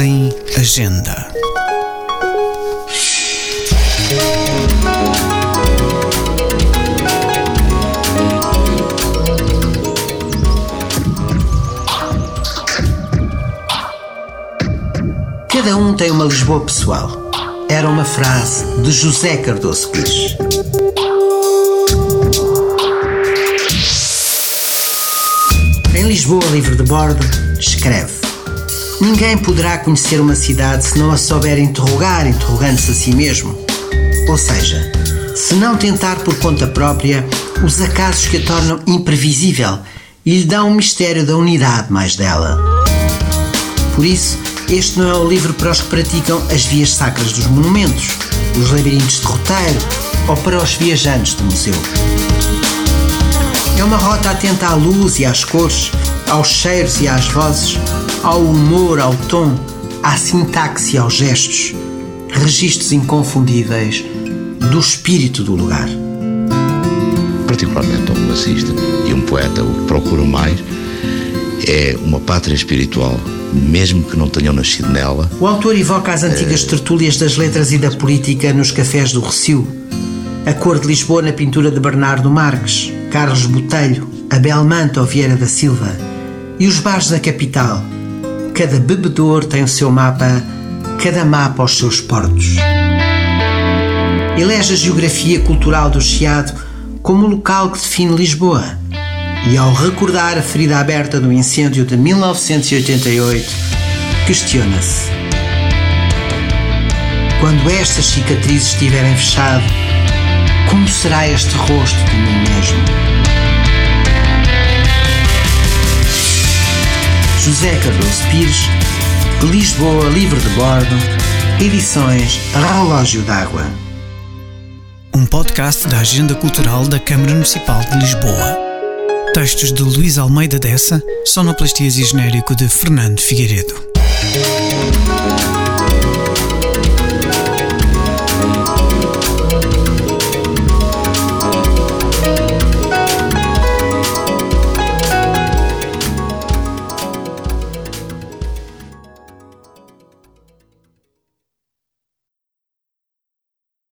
Agenda. Cada um tem uma Lisboa pessoal. Era uma frase de José Cardoso Pires. Em Lisboa Livre de Bordo, escreve: Ninguém poderá conhecer uma cidade se não a souber interrogar, interrogando-se a si mesmo. Ou seja, se não tentar por conta própria os acasos que a tornam imprevisível e lhe dão o mistério da unidade mais dela. Por isso, este não é o livro para os que praticam as vias sacras dos monumentos, os labirintos de roteiro ou para os viajantes do museu. É uma rota atenta à luz e às cores, aos cheiros e às vozes, ao humor, ao tom, à sintaxe e aos gestos, registros inconfundíveis do espírito do lugar. Particularmente um classista e um poeta, o que procuro mais é uma pátria espiritual, mesmo que não tenham nascido nela. O autor evoca as antigas tertúlias das letras e da política nos cafés do Recio, a cor de Lisboa na pintura de Bernardo Marques, Carlos Botelho, Abel Manta ou Vieira da Silva e os bares da capital. Cada bebedor tem o seu mapa, cada mapa os seus portos. Elege a geografia cultural do Chiado como o local que define Lisboa. E ao recordar a ferida aberta do incêndio de 1988, questiona-se: quando estas cicatrizes estiverem fechado, como será este rosto de mim mesmo? José Cardoso Pires, Lisboa Livre de Bordo, edições Relógio d'Água. Um podcast da Agenda Cultural da Câmara Municipal de Lisboa. Textos de Luís Almeida Dessa, sonoplastias e genérico de Fernando Figueiredo.